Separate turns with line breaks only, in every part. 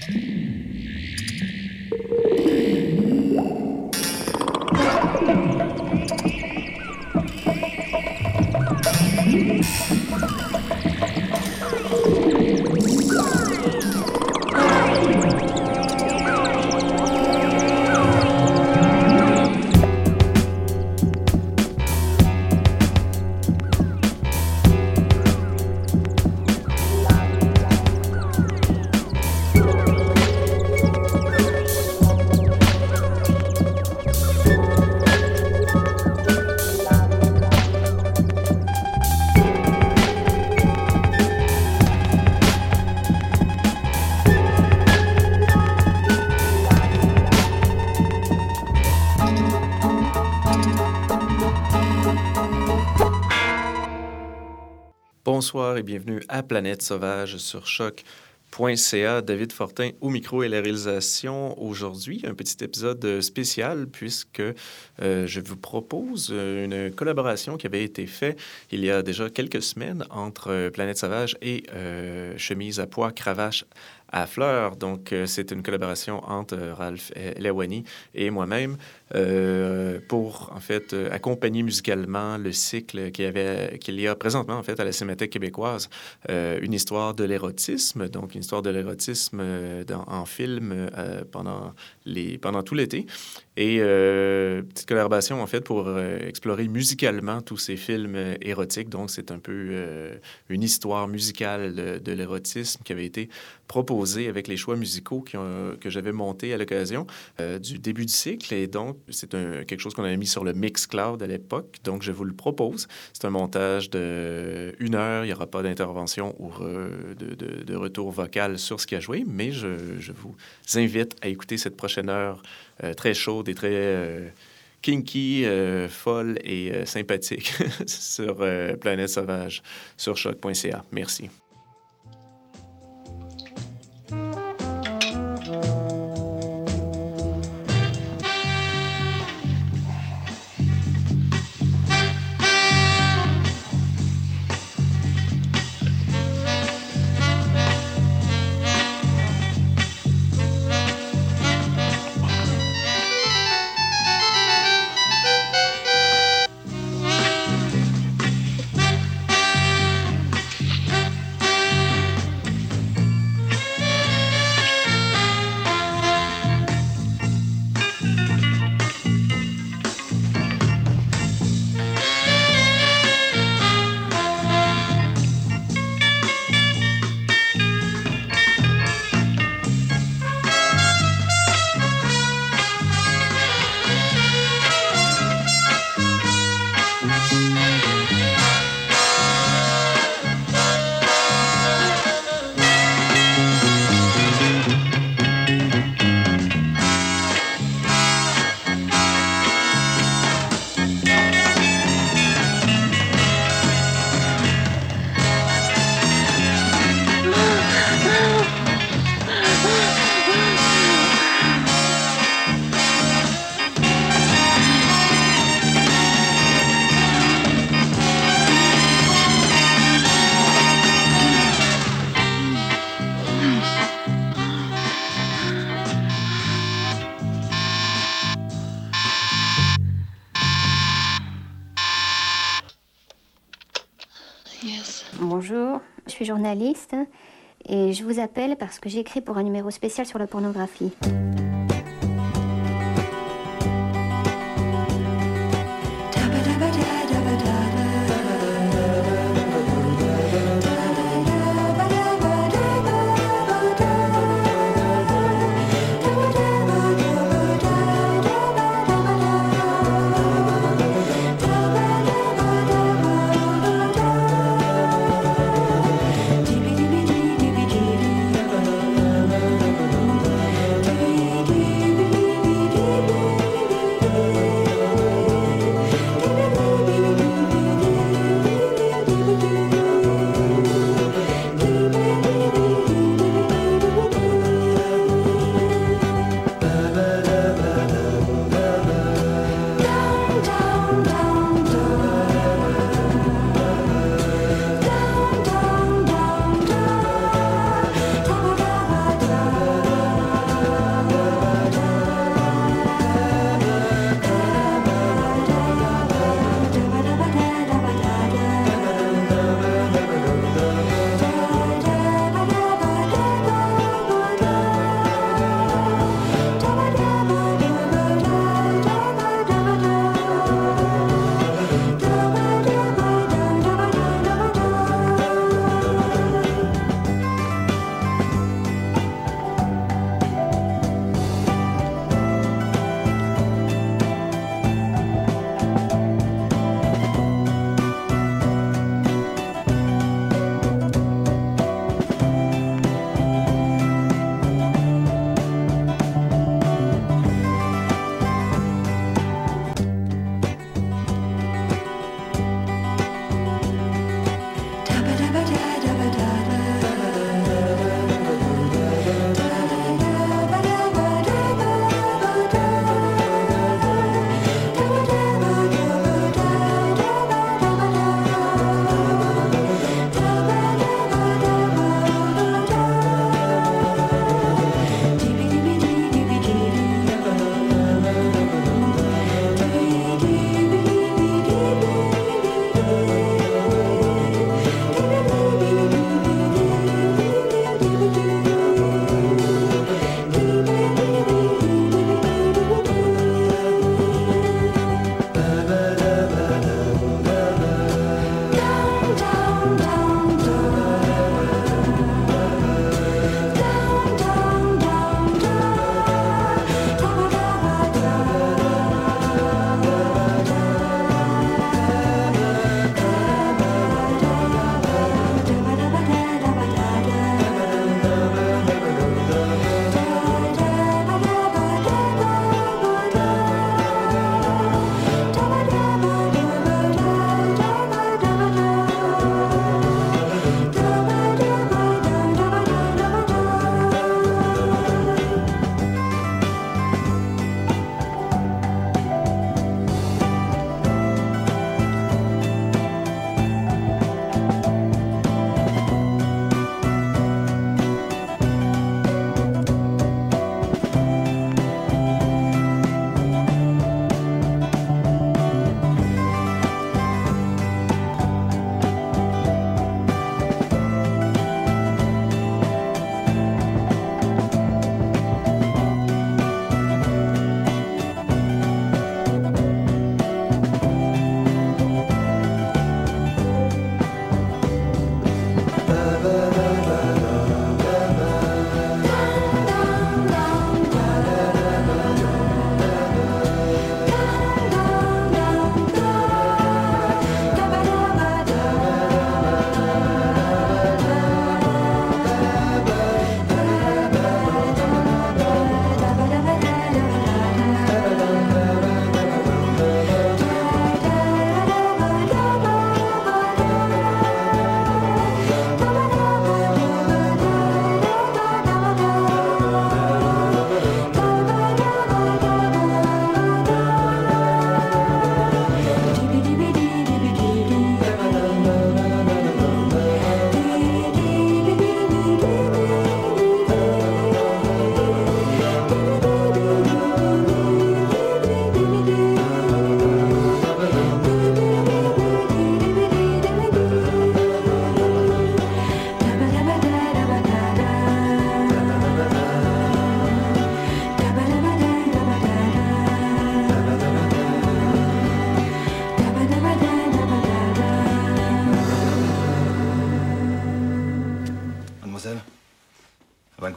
Thank you. Bienvenue à Planète Sauvage sur choc.ca. David Fortin au micro et la réalisation. Aujourd'hui, un petit épisode spécial puisque euh, je vous propose une collaboration qui avait été faite il y a déjà quelques semaines entre Planète Sauvage et euh, Chemise à pois cravache à fleurs. Donc, euh, c'est une collaboration entre Ralph Lewani et moi-même. Euh, pour, en fait, euh, accompagner musicalement le cycle qu'il y, avait, qu'il y a présentement, en fait, à la Cinémathèque québécoise, euh, une histoire de l'érotisme, donc une histoire de l'érotisme en film pendant, les, pendant tout l'été. Et petite collaboration, en fait, pour explorer musicalement tous ces films érotiques. Donc, c'est un peu une histoire musicale de, l'érotisme qui avait été proposée avec les choix musicaux qui que j'avais montés à l'occasion du début du cycle. Et donc, c'est quelque chose qu'on avait mis sur le Mixcloud à l'époque, donc je vous le propose. C'est un montage de une heure. Il n'y aura pas d'intervention ou de, retour vocal sur ce qui a joué, mais je, vous invite à écouter cette prochaine heure euh, très chaude et très euh, kinky, euh, folle et sympathique sur Planète Sauvage sur choc.ca. Merci.
Journaliste et je vous appelle parce que j'écris pour un numéro spécial sur la pornographie.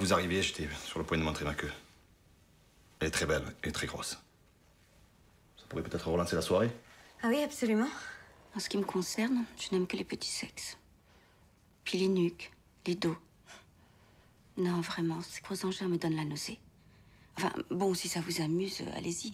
Vous arriviez, j'étais sur le point de montrer ma queue. Elle est très belle et très grosse. Ça pourrait peut-être relancer la soirée
Ah oui, absolument.
En ce qui me concerne, je n'aime que les petits sexes. Puis les nuques, les dos. Non, vraiment, ces gros engins me donnent la nausée. Enfin, bon, si ça vous amuse, euh, allez-y.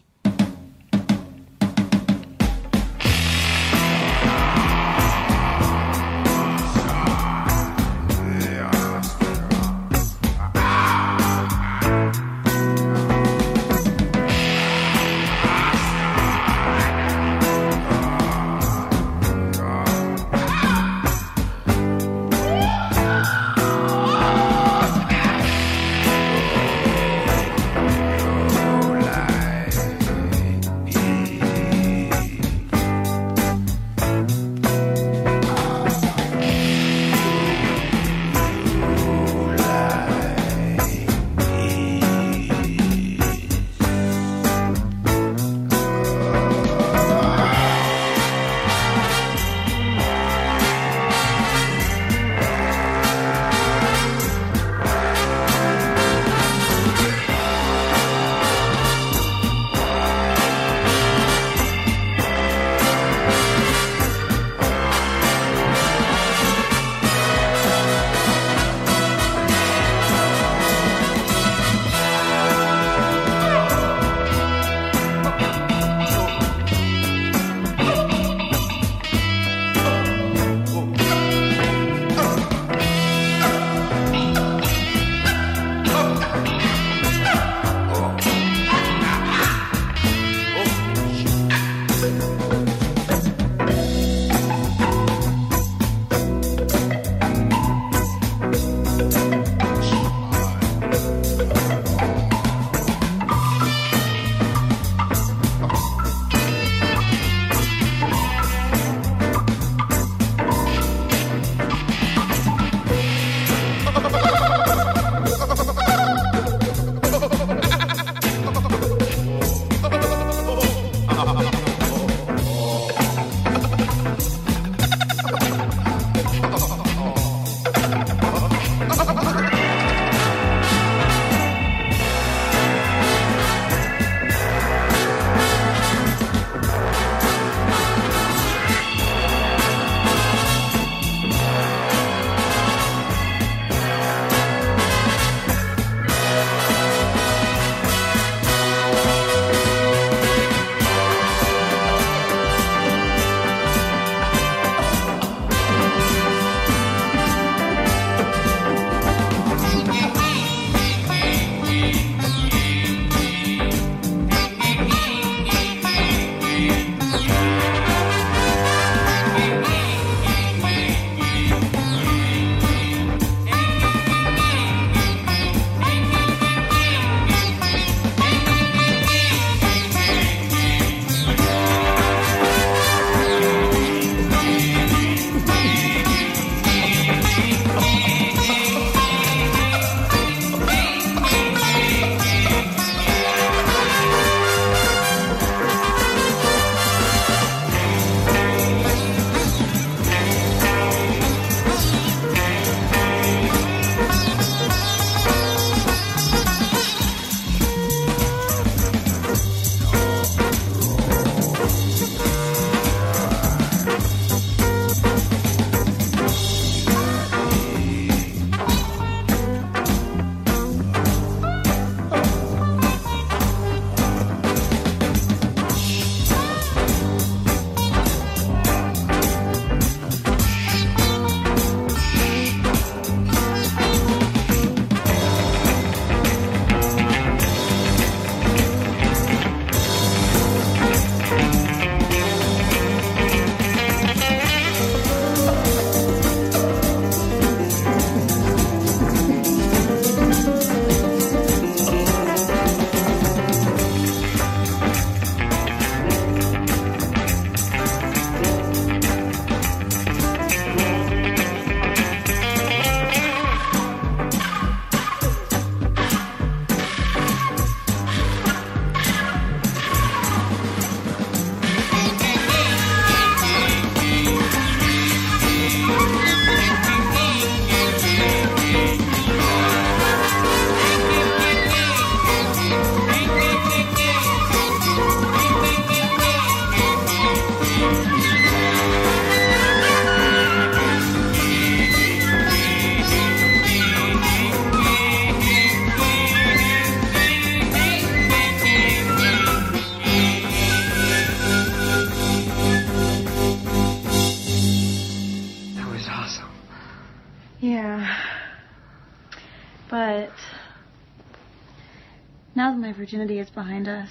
Virginity is behind us,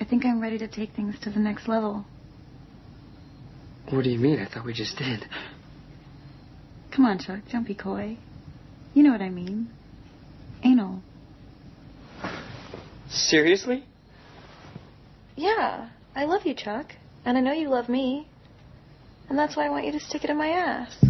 I think I'm ready to take things to the next level.
What do you mean? I thought we just did.
Come on, Chuck, don't be coy. You know what I mean. Anal.
Seriously?
Yeah, I love you, Chuck. And I know you love me. And that's why I want you to stick it in my ass.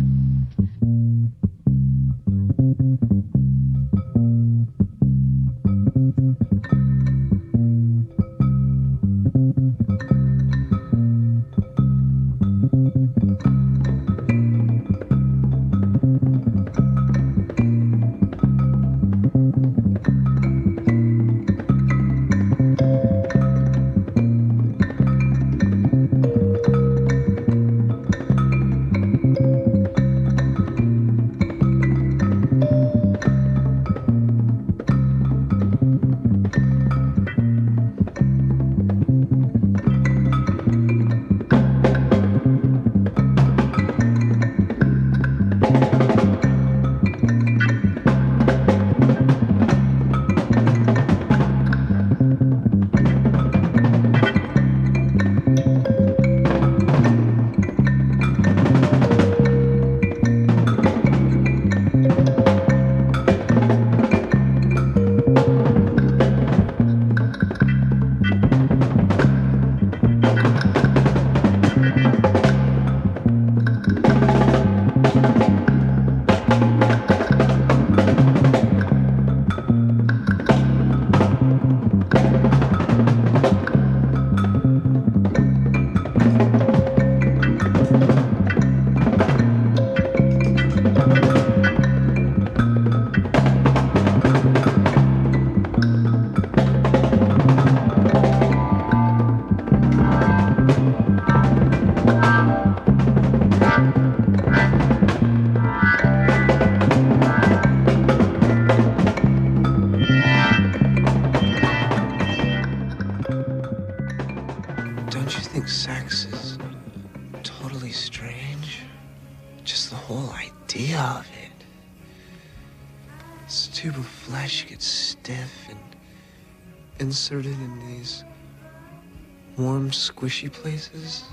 Totally strange? Just the whole idea of it. This tube of flesh gets stiff and inserted in these warm, squishy places.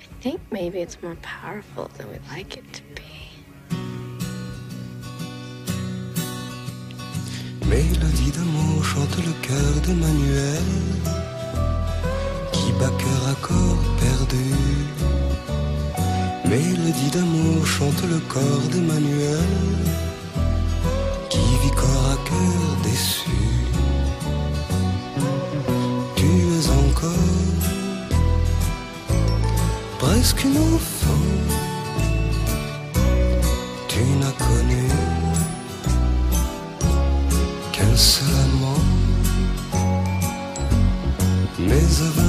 I think maybe it's more powerful than we'd like it to be.
Mélodie d'amour chante le cœur d'Emmanuel bat cœur à corps perdu. Mélodie d'amour chante le corps d'Emmanuel qui vit corps à cœur déçu. Tu es encore presque une enfant. Tu n'as connu qu'un seul amant. Mais à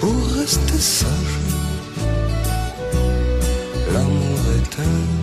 pour rester sage, l'amour est un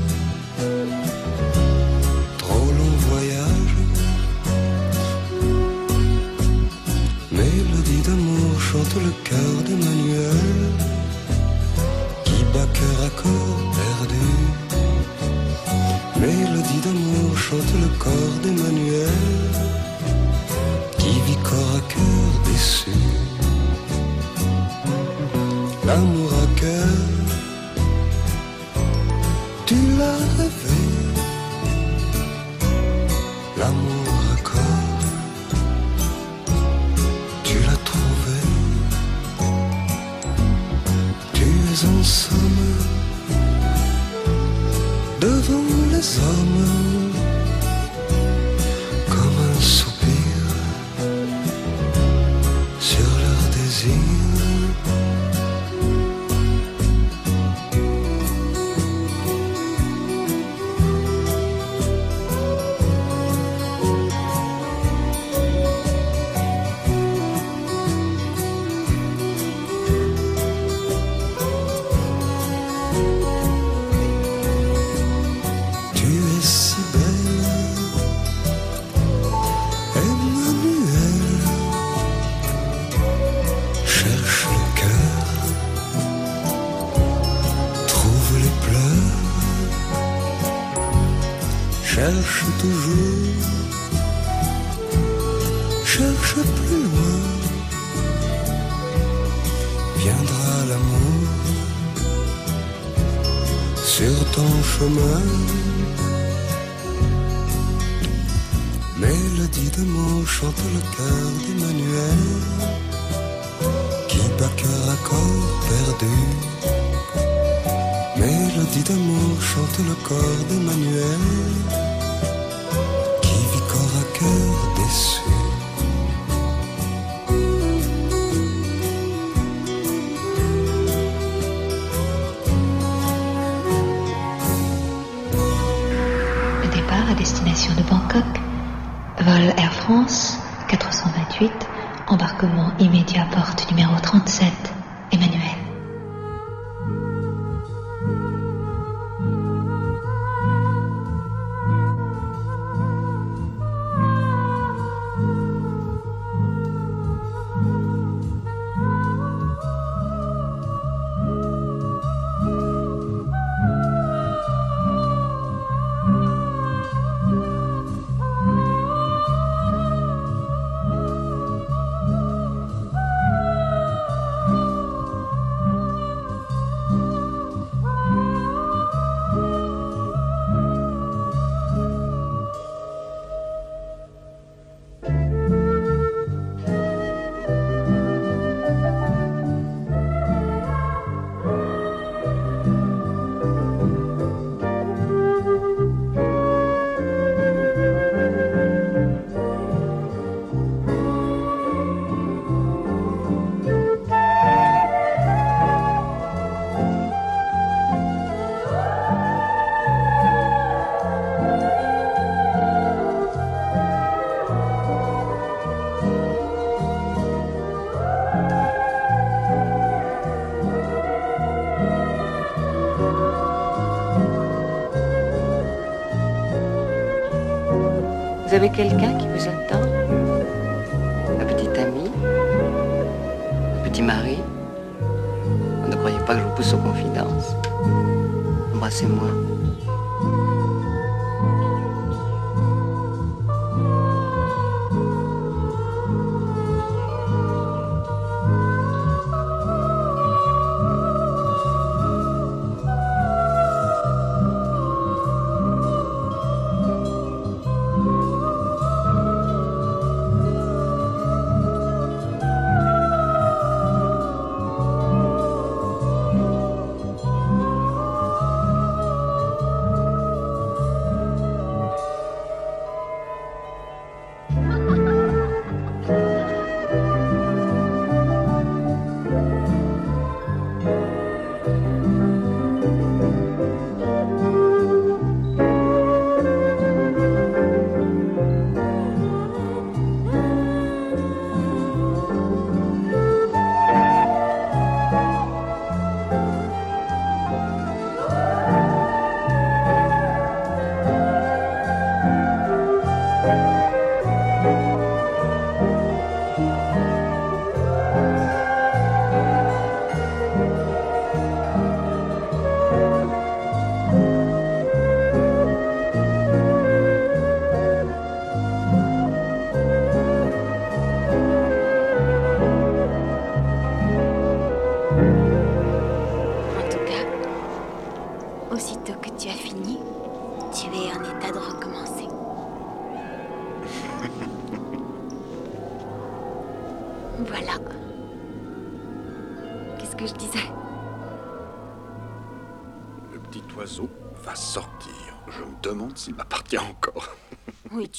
avez quelqu'un qui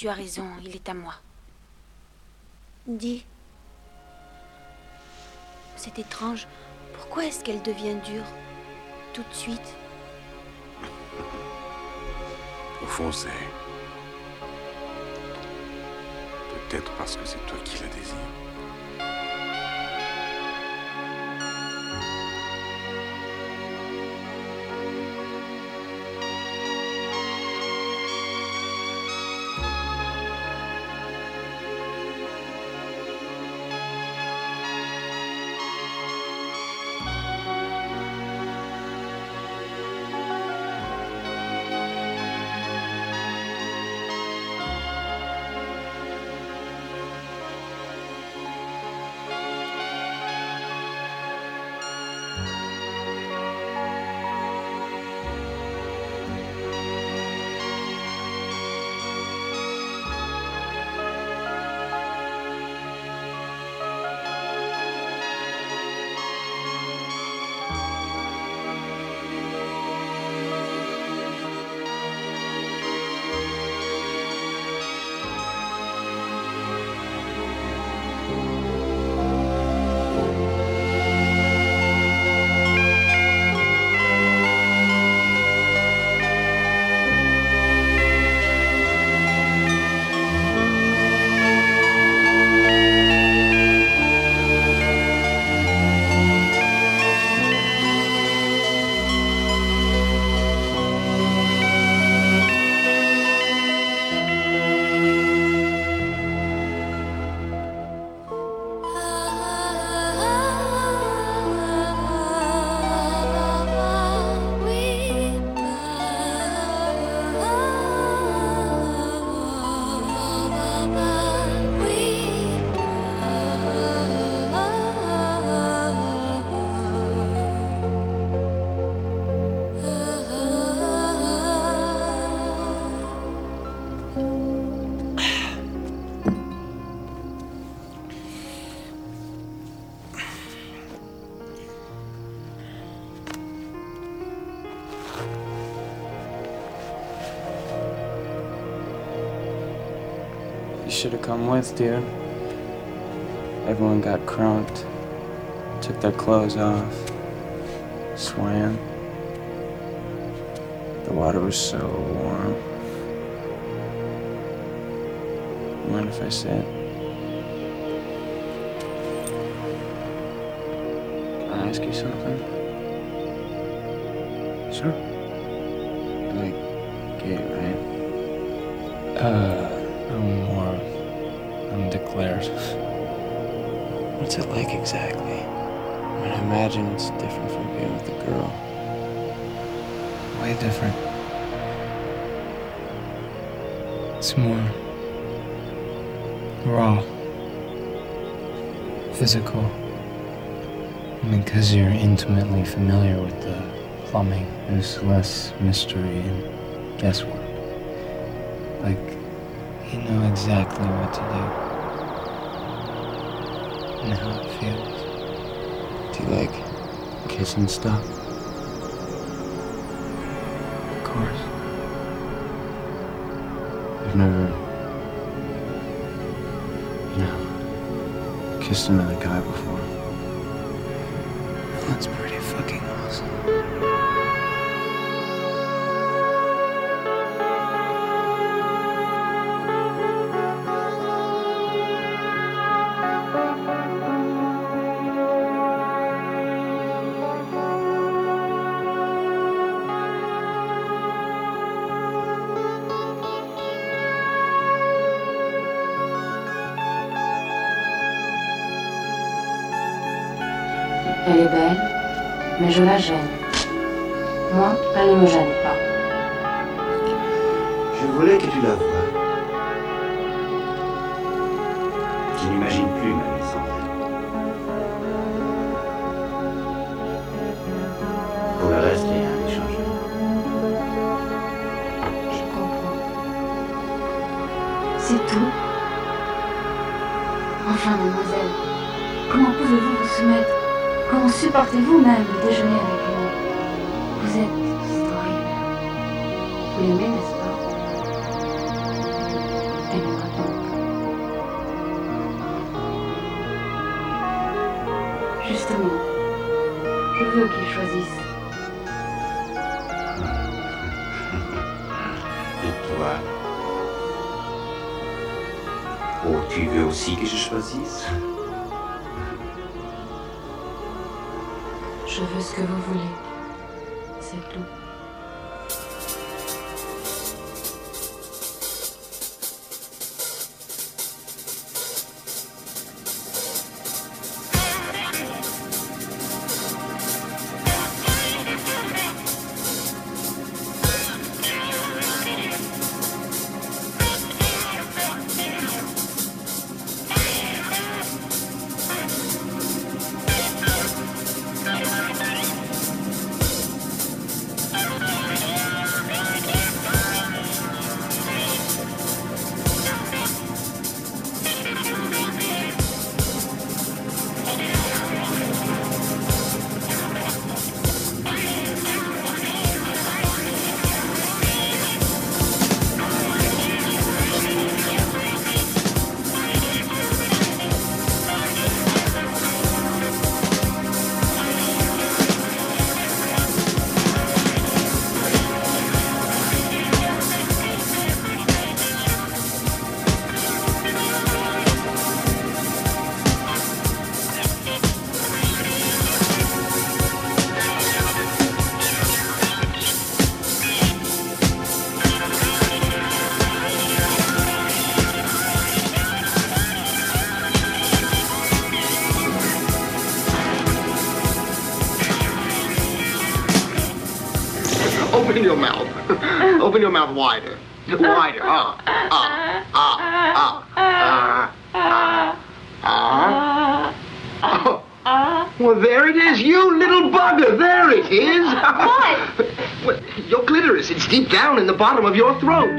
Tu as raison, il est à moi. Dis. C'est étrange. Pourquoi est-ce qu'elle devient dure Tout de suite?
Au fond, c'est
should have come with, dude. Everyone got crunked, took their clothes off, swam. The water was so warm. Mind if I sit? Can I ask you something?
Sure.
Like, gay, right?
Uh, undeclared.
What's it like exactly? I mean, I imagine it's different from being with a girl.
Way different. It's more raw, physical. I mean, because you're intimately familiar with the plumbing, there's less mystery and guesswork. Like, you know exactly what to do and how it feels.
Do you like kissing stuff?
Of course.
I've never, you know, kissed another guy before.
Je la gêne. Racontez-vous même des souvenirs. Je veux ce que vous voulez. C'est tout.
Mouth wider. Wider. Ah, ah, ah, ah, ah, ah, ah. Oh. Well, there it is, you little bugger. There it is.
What?
Well, your clitoris. It's deep down in the bottom of your throat.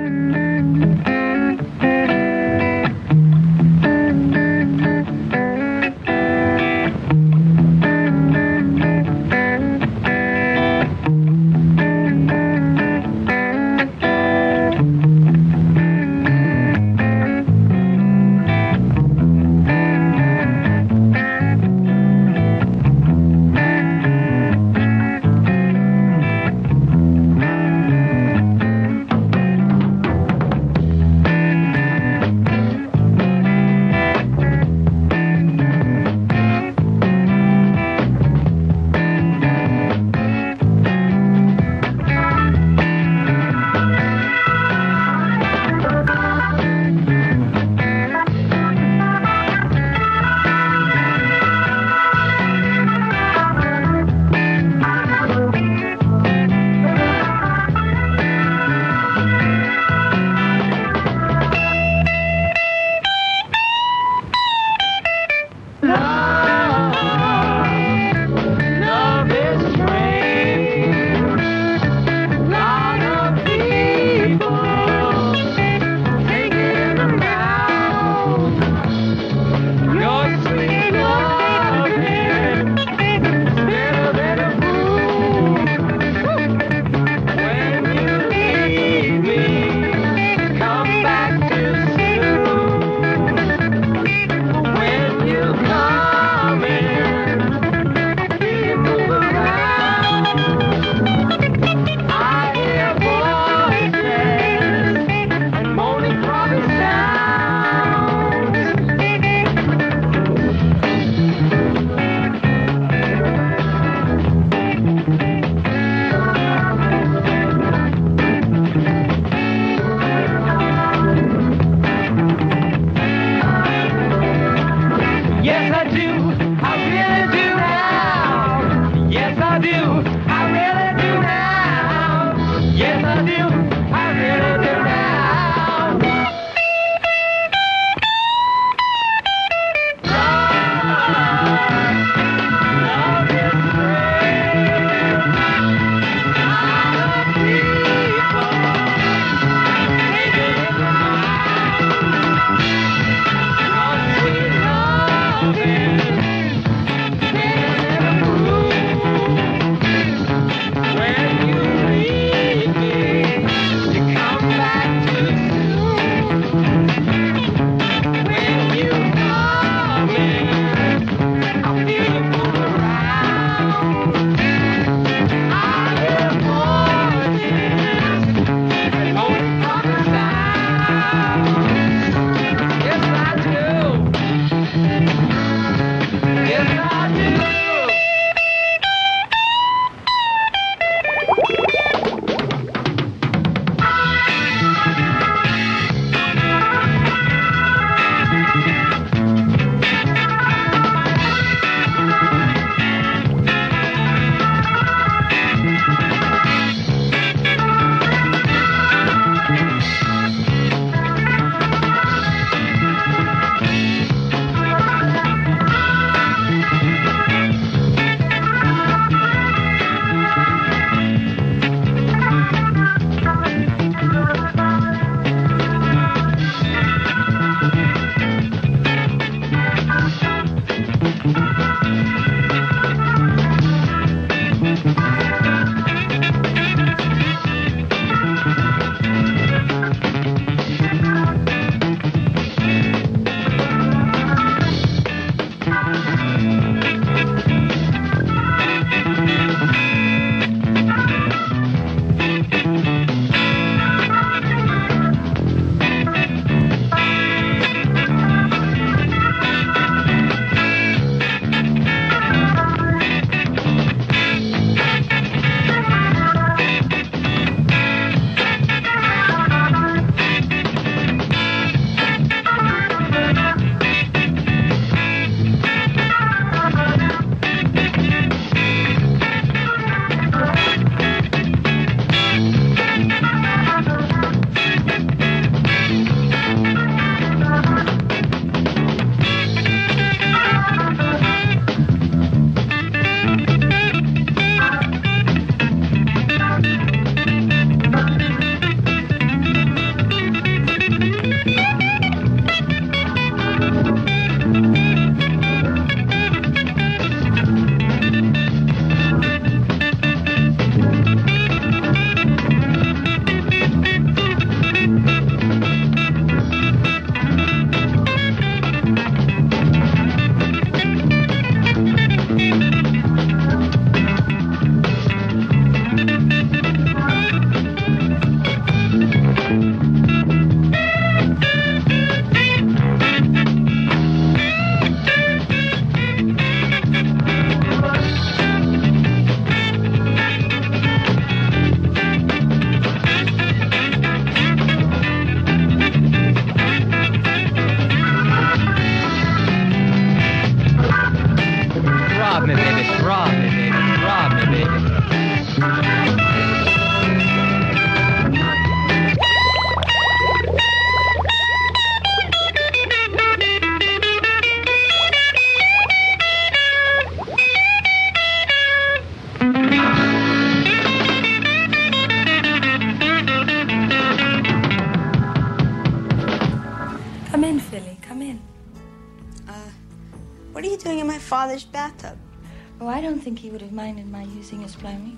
His plumbing.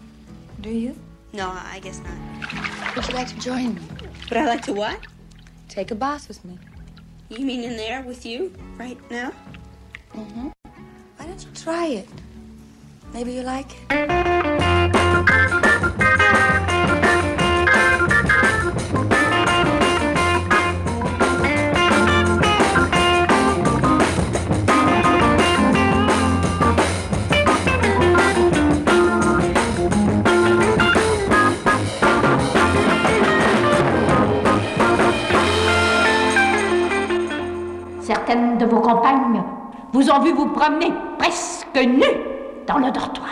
Do you?
No, I guess not.
Would you like to join me?
Would I like to what?
Take a bath with me.
You mean in there with you right now?
Mm-hmm. Why don't you try it? Maybe you like it.
Vu vous promener presque nu dans le dortoir.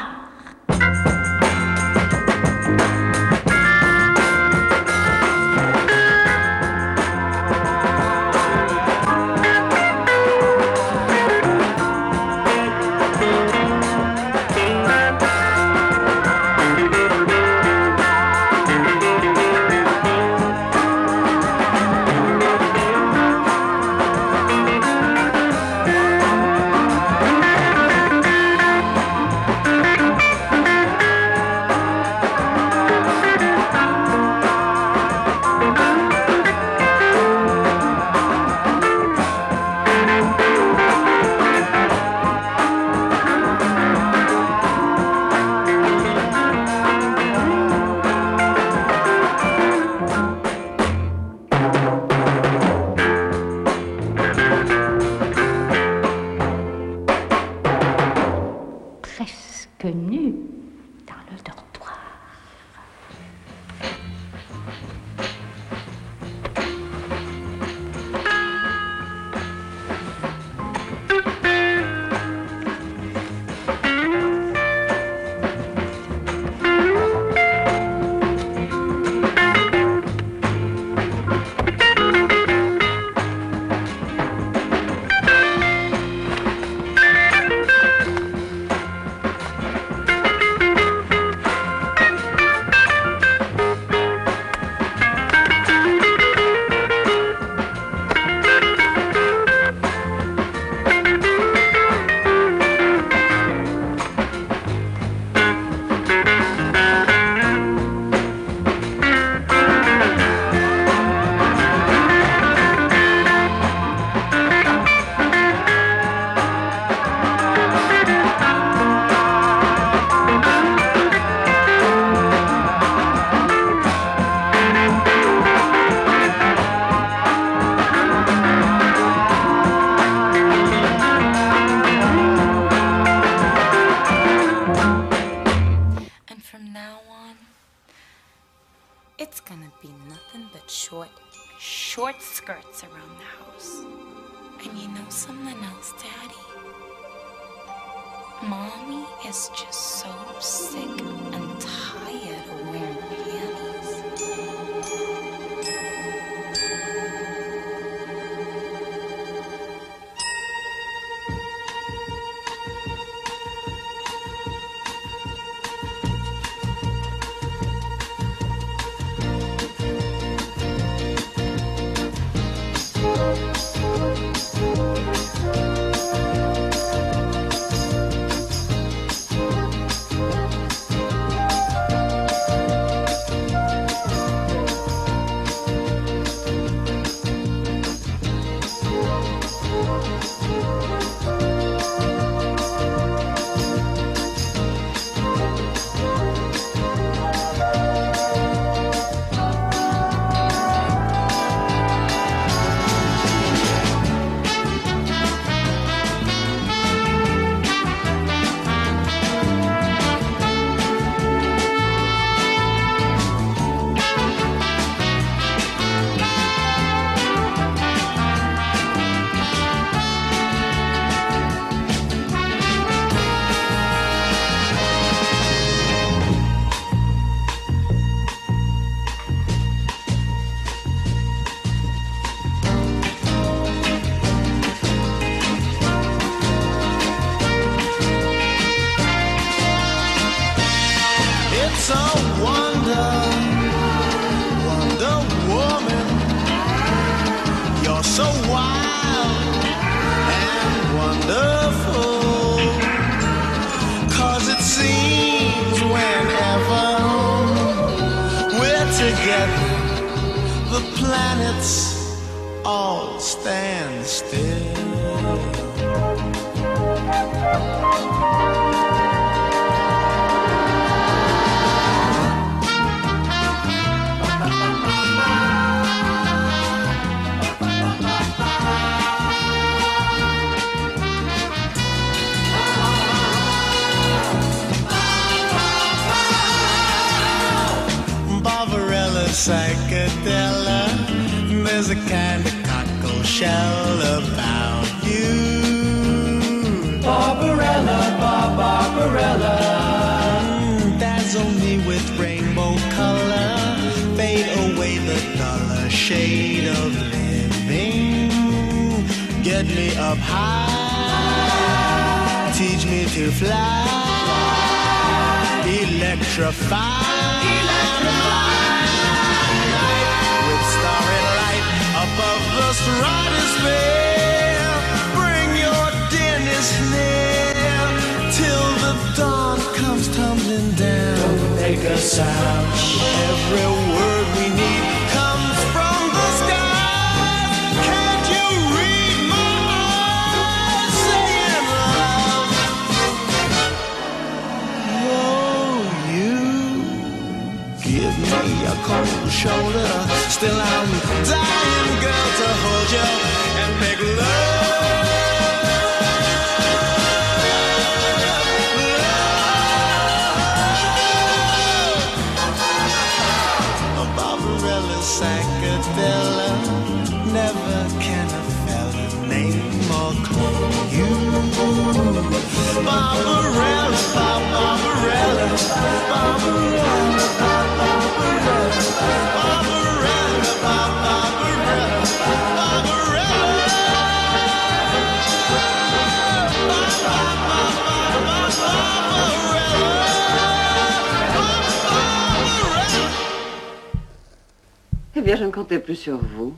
Plus sur vous.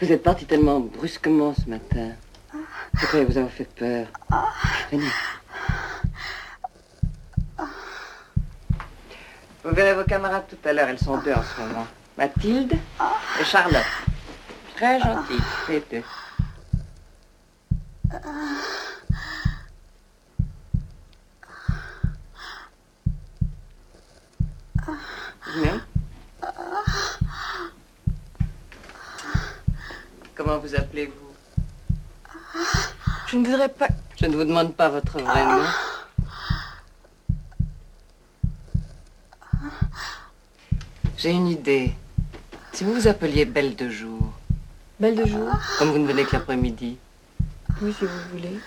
Vous êtes parti tellement brusquement ce matin. Je croyais vous avoir fait peur. Venez. Vous verrez vos camarades tout à l'heure, elles sont deux en ce moment. Mathilde et Charlotte. Très gentilles, les deux. Comment vous appelez-vous? Je ne voudrais pas... Je ne vous demande pas votre vrai nom. J'ai une idée. Si vous vous appeliez Belle de jour. Belle de jour Comme vous ne venez que l'après-midi. Oui, si vous voulez.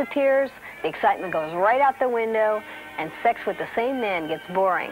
Disappears, the excitement goes right out the window, and sex with the same man gets boring.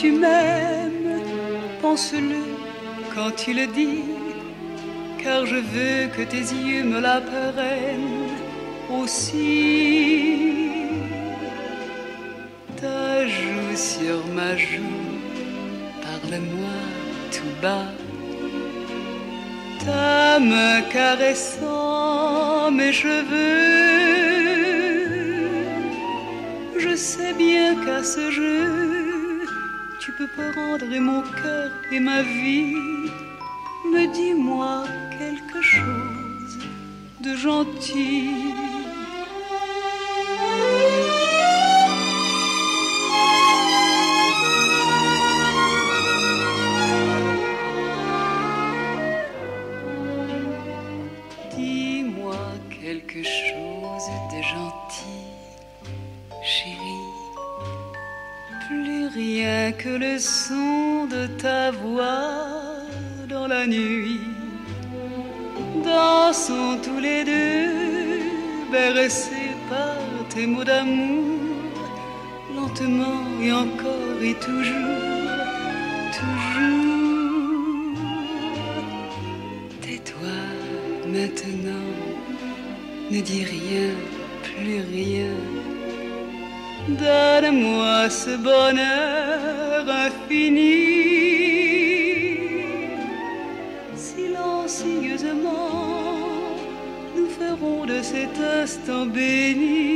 Tu
m'aimes, pense-le quand tu le dis, car je veux que tes yeux me l'apprennent aussi. Ta joue sur ma joue, parle-moi tout bas. Ta main caressant mes cheveux. Je sais bien qu'à ce jeu, tu peux prendre mon cœur et ma vie. Mais dis-moi quelque chose de gentil. Mots d'amour, lentement et encore et toujours, toujours. Tais-toi maintenant, ne dis rien, plus rien. Donne-moi ce bonheur infini. Silencieusement, nous ferons de cet instant béni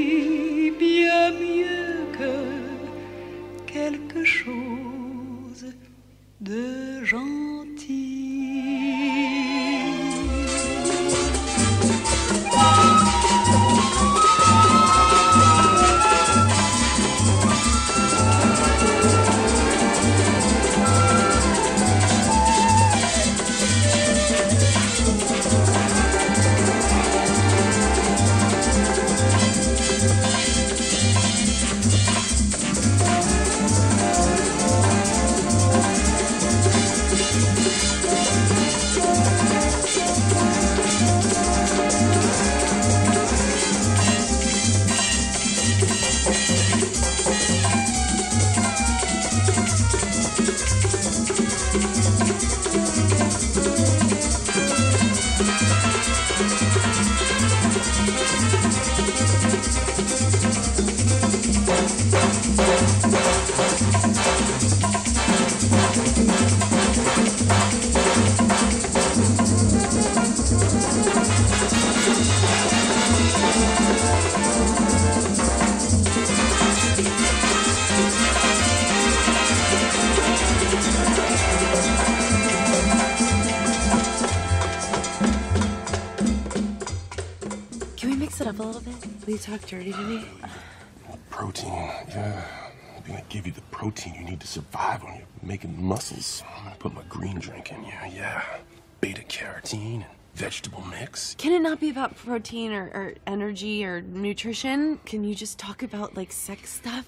talk dirty to me?
Protein, yeah. I'm gonna give you the protein you need to survive on your making muscles. I'm gonna put my green drink in you, yeah. Beta carotene and vegetable mix.
Can it not be about protein or, or energy or nutrition? Can you just talk about like sex stuff?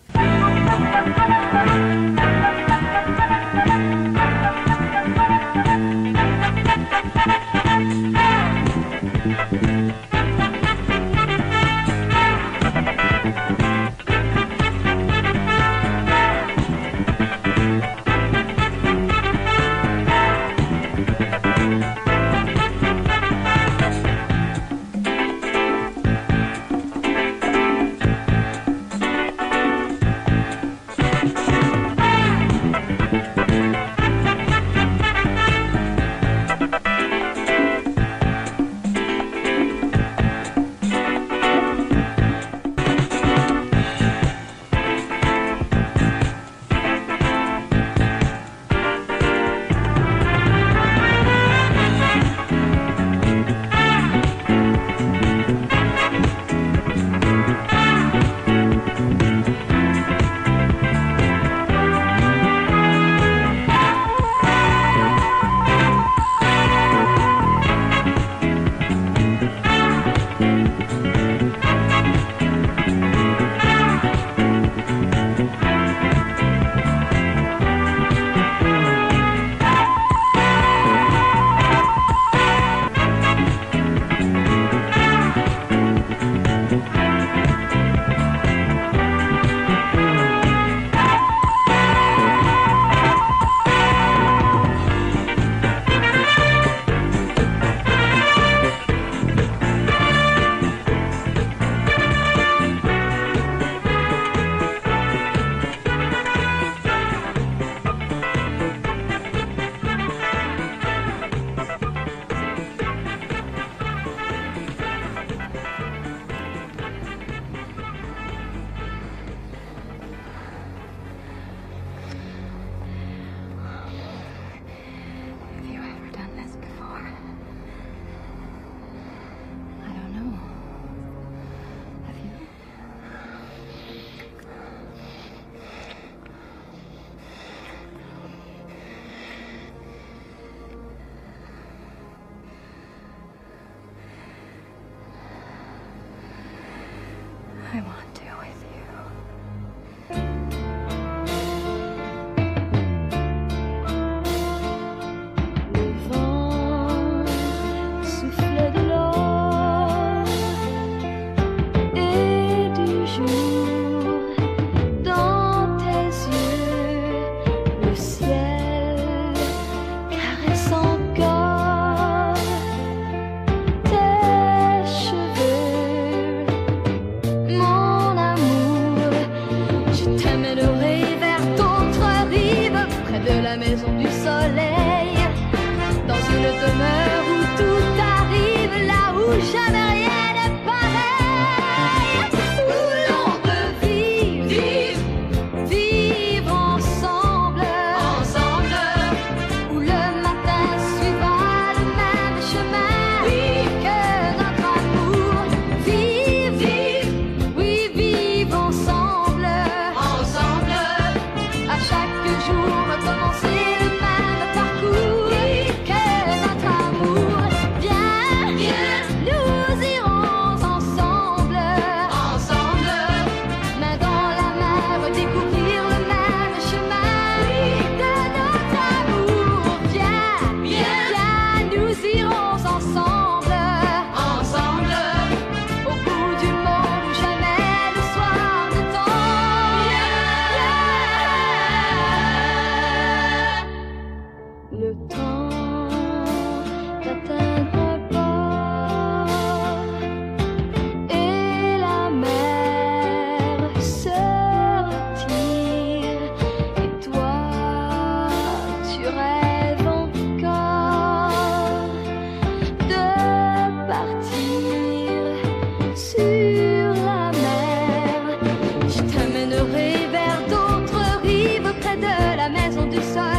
decide